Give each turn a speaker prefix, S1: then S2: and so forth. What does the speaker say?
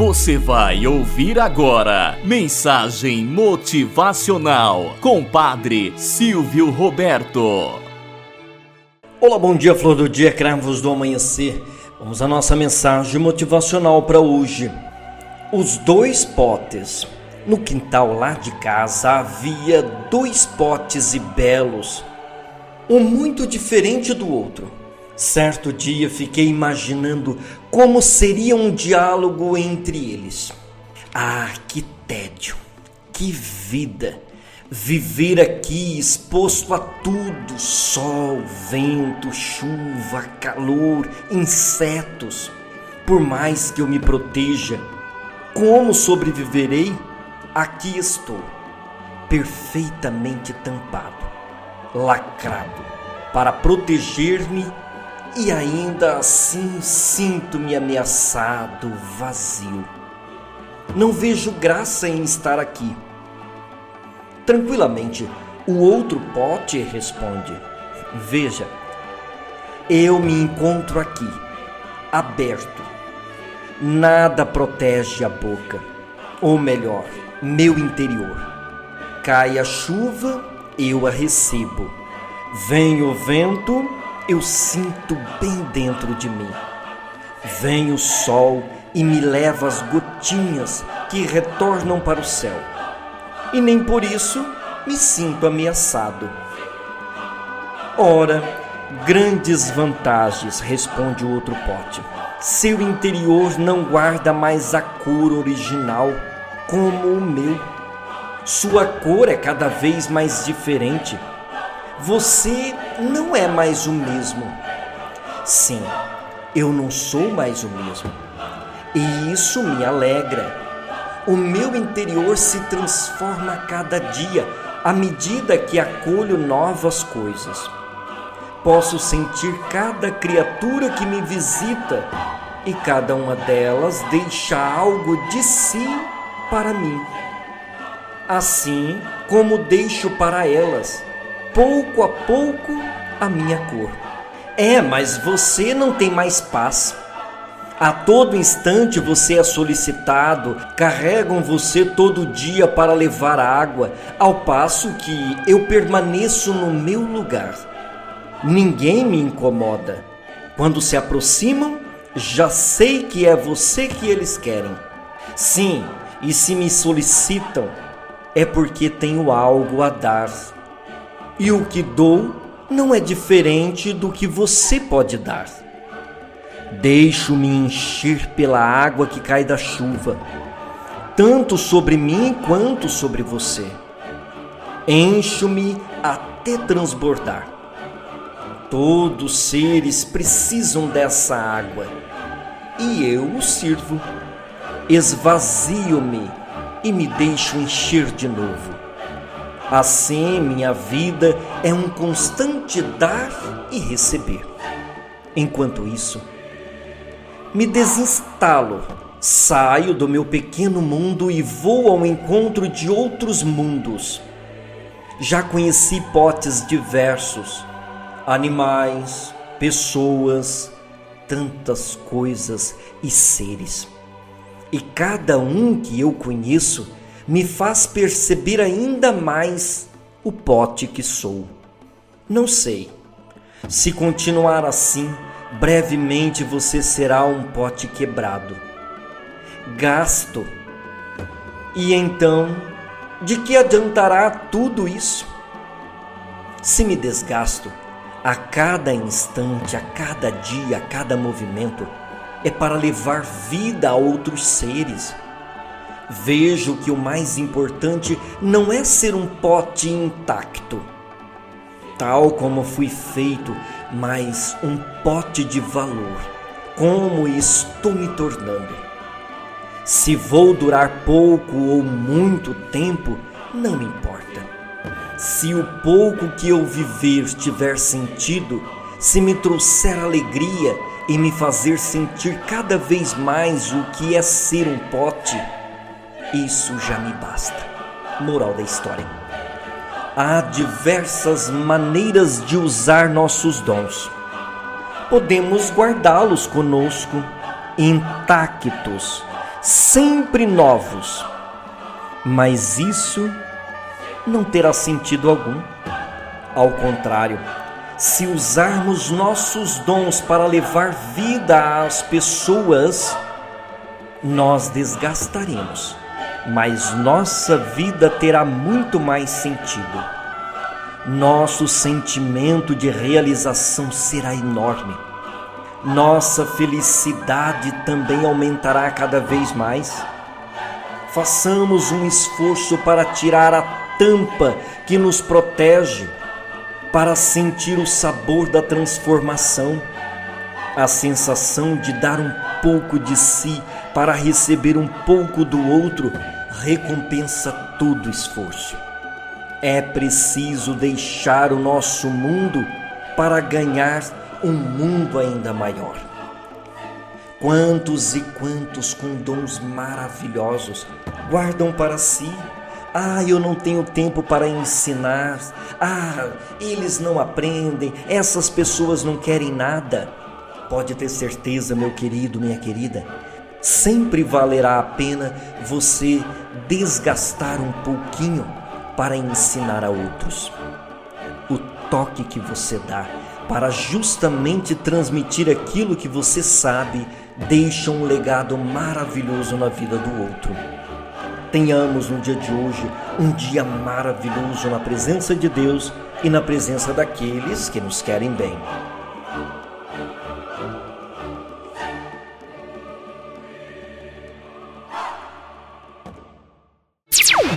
S1: Você vai ouvir agora Mensagem Motivacional com Padre Silvio Roberto.
S2: Olá, bom dia, flor do dia, cravos do amanhecer. Vamos à nossa mensagem motivacional para hoje. Os dois potes. No quintal lá de casa havia dois potes e belos, um muito diferente do outro. Certo dia fiquei imaginando como seria um diálogo entre eles. Ah, que tédio, que vida! Viver aqui exposto a tudo: sol, vento, chuva, calor, insetos. Por mais que eu me proteja, como sobreviverei? Aqui estou, perfeitamente tampado, lacrado, para proteger-me e ainda assim sinto-me ameaçado, vazio. Não vejo graça em estar aqui. Tranquilamente, o outro pote responde: Veja, eu me encontro aqui, aberto. Nada protege a boca, ou melhor, meu interior. Cai a chuva, eu a recebo. Vem o vento, eu sinto bem dentro de mim. Vem o sol e me leva as gotinhas que retornam para o céu. E nem por isso me sinto ameaçado. Ora, grandes vantagens, responde o outro pote. Seu interior não guarda mais a cor original como o meu. Sua cor é cada vez mais diferente você não é mais o mesmo. Sim, eu não sou mais o mesmo. E isso me alegra. O meu interior se transforma a cada dia à medida que acolho novas coisas. Posso sentir cada criatura que me visita e cada uma delas deixa algo de si para mim. Assim como deixo para elas pouco a pouco a minha cor. É, mas você não tem mais paz. A todo instante você é solicitado, carregam você todo dia para levar água, ao passo que eu permaneço no meu lugar. Ninguém me incomoda. Quando se aproximam, já sei que é você que eles querem. Sim, e se me solicitam, é porque tenho algo a dar e o que dou não é diferente do que você pode dar. Deixo-me encher pela água que cai da chuva, tanto sobre mim quanto sobre você. Encho-me até transbordar. Todos os seres precisam dessa água e eu o sirvo. Esvazio-me e me deixo encher de novo. Assim, minha vida é um constante dar e receber. Enquanto isso, me desinstalo, saio do meu pequeno mundo e vou ao encontro de outros mundos. Já conheci potes diversos, animais, pessoas, tantas coisas e seres. E cada um que eu conheço me faz perceber ainda mais o pote que sou. Não sei. Se continuar assim, brevemente você será um pote quebrado. Gasto. E então, de que adiantará tudo isso? Se me desgasto, a cada instante, a cada dia, a cada movimento, é para levar vida a outros seres vejo que o mais importante não é ser um pote intacto, tal como fui feito, mas um pote de valor, como estou me tornando. Se vou durar pouco ou muito tempo, não me importa. Se o pouco que eu viver tiver sentido, se me trouxer alegria e me fazer sentir cada vez mais o que é ser um pote, isso já me basta. Moral da história. Há diversas maneiras de usar nossos dons. Podemos guardá-los conosco, intactos, sempre novos. Mas isso não terá sentido algum. Ao contrário, se usarmos nossos dons para levar vida às pessoas, nós desgastaremos, mas nossa vida terá muito mais sentido. Nosso sentimento de realização será enorme. Nossa felicidade também aumentará cada vez mais. Façamos um esforço para tirar a tampa que nos protege, para sentir o sabor da transformação, a sensação de dar um pouco de si para receber um pouco do outro recompensa todo esforço. É preciso deixar o nosso mundo para ganhar um mundo ainda maior. Quantos e quantos com dons maravilhosos guardam para si? Ah, eu não tenho tempo para ensinar. Ah, eles não aprendem. Essas pessoas não querem nada. Pode ter certeza, meu querido, minha querida, sempre valerá a pena você desgastar um pouquinho para ensinar a outros. O toque que você dá para justamente transmitir aquilo que você sabe deixa um legado maravilhoso na vida do outro. Tenhamos no dia de hoje um dia maravilhoso na presença de Deus e na presença daqueles que nos querem bem.